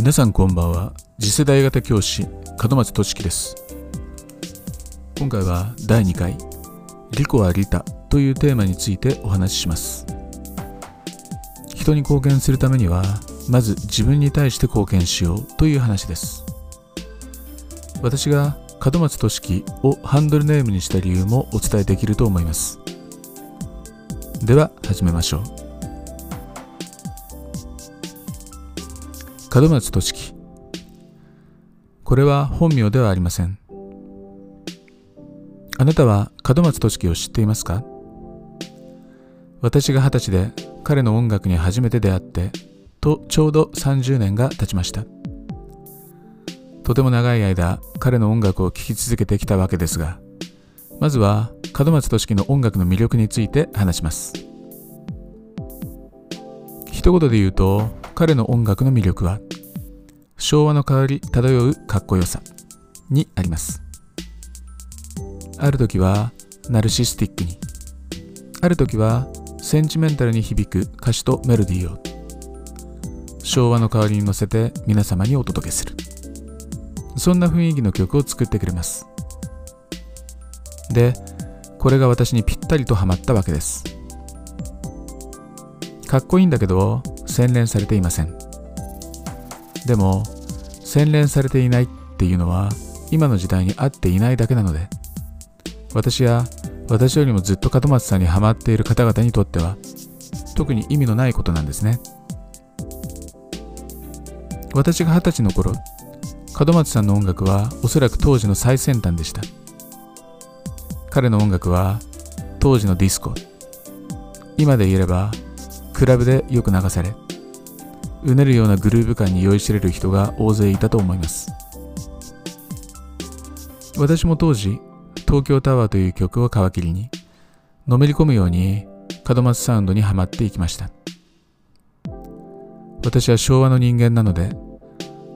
皆さんこんばんは。次世代型教師門松俊樹です。今回は第2回「リコはリタ」というテーマについてお話しします。人に貢献するためにはまず自分に対して貢献しようという話です。私が門松俊樹をハンドルネームにした理由もお伝えできると思います。では始めましょう。門松俊樹。これは本名ではありません。あなたは門松俊樹を知っていますか？私が二十歳で彼の音楽に初めて出会ってとちょうど30年が経ちました。とても長い間彼の音楽を聴き続けてきたわけですがまずは門松俊樹の音楽の魅力について話します。一言で言うと彼の音楽の魅力は昭和の香り漂うかっこよさにあります。ある時はナルシスティックにある時はセンチメンタルに響く歌詞とメロディーを昭和の香りに乗せて皆様にお届けする。そんな雰囲気の曲を作ってくれます。でこれが私にぴったりとハマったわけです。かっこいいんだけど洗練されていません。でも洗練されていないっていうのは今の時代に合っていないだけなので私や私よりもずっと門松さんにハマっている方々にとっては特に意味のないことなんですね。私が二十歳の頃門松さんの音楽はおそらく当時の最先端でした。彼の音楽は当時のディスコ。今で言えばクラブでよく流されうねるようなグルーヴ感に酔いしれる人が大勢いたと思います。私も当時東京タワーという曲を皮切りにのめり込むように門松サウンドにはまっていきました。私は昭和の人間なので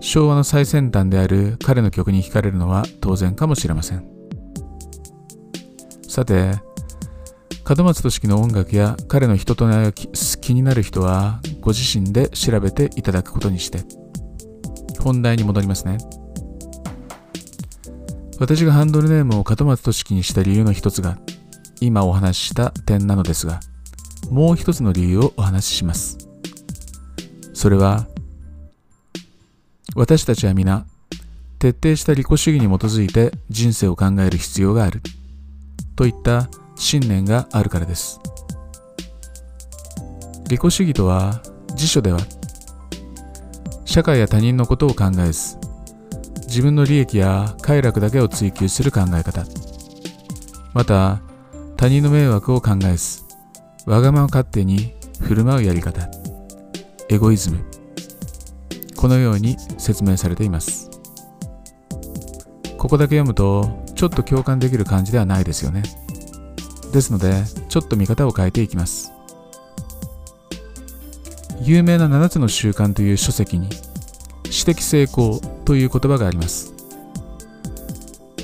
昭和の最先端である彼の曲に惹かれるのは当然かもしれません。さて門松俊樹の音楽や彼の人となりが気になる人はご自身で調べていただくことにして。本題に戻りますね。私がハンドルネームを門松俊樹にした理由の一つが今お話しした点なのですがもう一つの理由をお話しします。それは私たちは皆徹底した利己主義に基づいて人生を考える必要がある。といった信念があるからです。利己主義とは辞書では社会や他人のことを考えず自分の利益や快楽だけを追求する考え方。また他人の迷惑を考えずわがまま勝手に振る舞うやり方。エゴイズム。このように説明されています。ここだけ読むとちょっと共感できる感じではないですよね。ですのでちょっと見方を変えていきます。有名な7つの習慣という書籍に私的成功という言葉があります。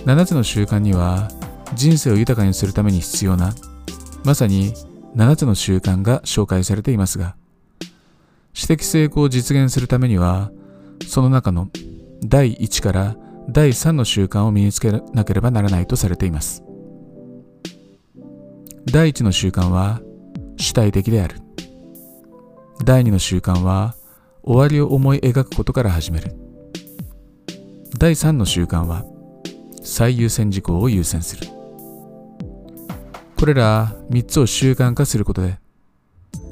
7つの習慣には人生を豊かにするために必要なまさに7つの習慣が紹介されていますが私的成功を実現するためにはその中の第1から第3の習慣を身につけなければならないとされています。第1の習慣は主体的である。第2の習慣は終わりを思い描くことから始める。第3の習慣は最優先事項を優先する。これら3つを習慣化することで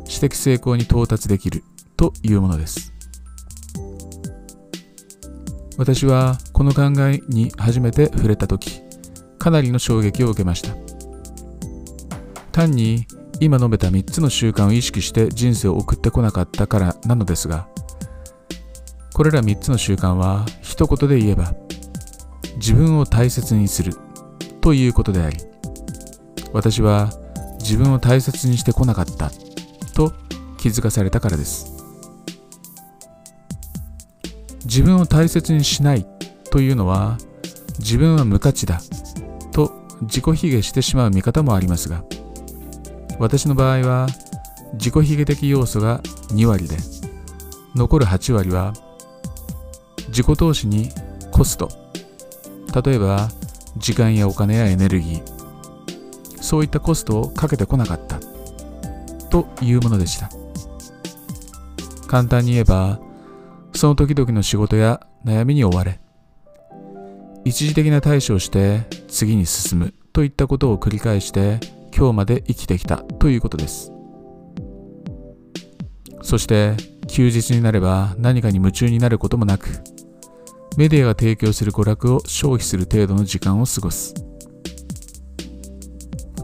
私的成功に到達できるというものです。私はこの考えに初めて触れた時かなりの衝撃を受けました。単に今述べた3つの習慣を意識して人生を送ってこなかったからなのですがこれら3つの習慣は一言で言えば自分を大切にするということであり私は自分を大切にしてこなかったと気づかされたからです。自分を大切にしないというのは自分は無価値だと自己卑下してしまう見方もありますが私の場合は自己卑下的要素が2割で残る8割は自己投資にコスト。例えば時間やお金やエネルギー。そういったコストをかけてこなかった。というものでした。簡単に言えばその時々の仕事や悩みに追われ一時的な対処をして次に進むといったことを繰り返して今日まで生きてきたということです。そして休日になれば何かに夢中になることもなくメディアが提供する娯楽を消費する程度の時間を過ごす。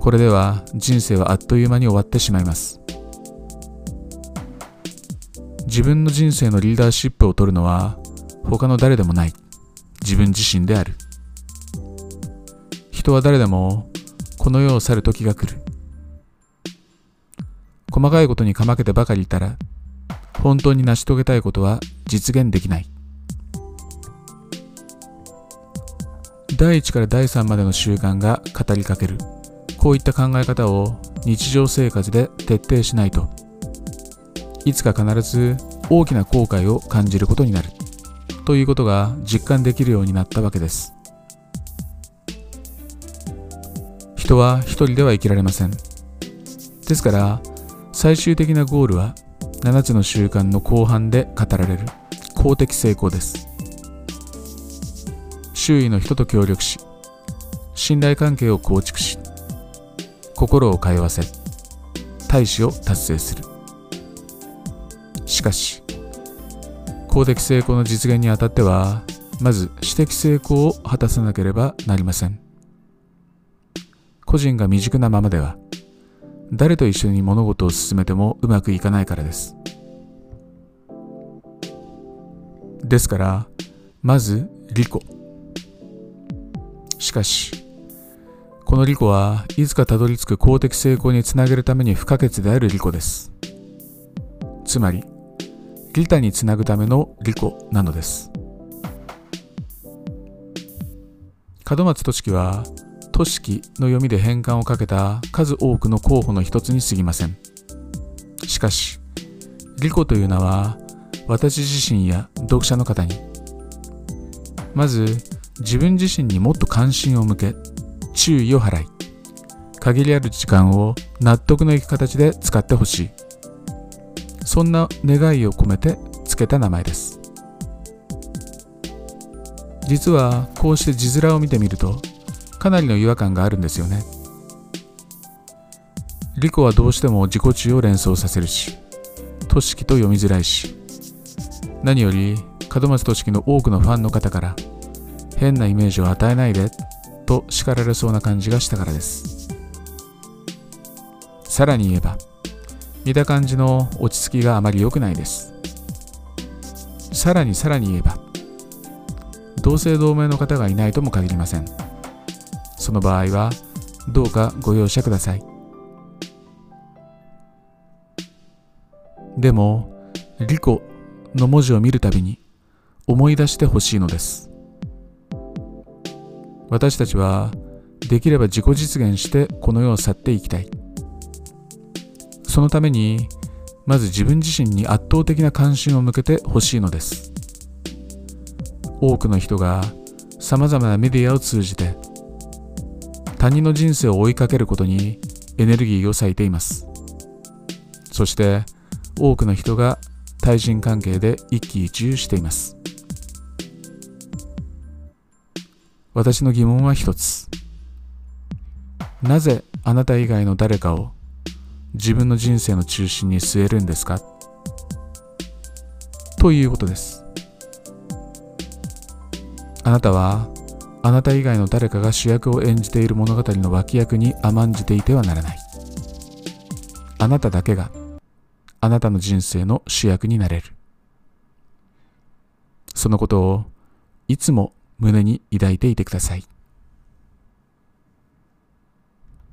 これでは人生はあっという間に終わってしまいます。自分の人生のリーダーシップを取るのは他の誰でもない。自分自身である。人は誰でもこの世を去る時が来る。細かいことにかまけてばかりいたら本当に成し遂げたいことは実現できない。第1から第3までの習慣が語りかける。こういった考え方を日常生活で徹底しないといつか必ず大きな後悔を感じることになる。ということが実感できるようになったわけです。人は一人では生きられません。ですから最終的なゴールは7つの習慣の後半で語られる。公的成功です。周囲の人と協力し信頼関係を構築し心を通わせ大使を達成する。しかし公的成功の実現にあたってはまず私的成功を果たさなければなりません。個人が未熟なままでは誰と一緒に物事を進めてもうまくいかないからです。ですから、まず利己。しかし、この利己はいつかたどり着く公的成功につなげるために不可欠である利己です。つまり、利他につなぐための利己なのです。門松俊樹は都市の読みで変換をかけた数多くの候補の一つに過ぎません。しかし、リコという名は私自身や読者の方に、まず自分自身にもっと関心を向け、注意を払い、限りある時間を納得のいく形で使ってほしい。そんな願いを込めて付けた名前です。実はこうして字面を見てみるとかなりの違和感があるんですよね。リコはどうしても自己中を連想させるし、都市と読みづらいし、何より門松俊樹の多くのファンの方から変なイメージを与えないでと叱られそうな感じがしたからです。さらに言えば、見た感じの落ち着きがあまり良くないです。さらにさらに言えば、同姓同名の方がいないとも限りません。その場合はどうかご容赦ください。でも、リコの文字を見るたびに思い出してほしいのです。私たちはできれば自己実現してこの世を去っていきたい。そのためにまず自分自身に圧倒的な関心を向けてほしいのです。多くの人が様々なメディアを通じて他人の人生を追いかけることにエネルギーを割いています。そして多くの人が対人関係で一喜一憂しています。私の疑問は一つ。なぜあなた以外の誰かを自分の人生の中心に据えるんですか？ということです。あなたはあなた以外の誰かが主役を演じている物語の脇役に甘んじていてはならない。あなただけがあなたの人生の主役になれる。そのことをいつも胸に抱いていてください。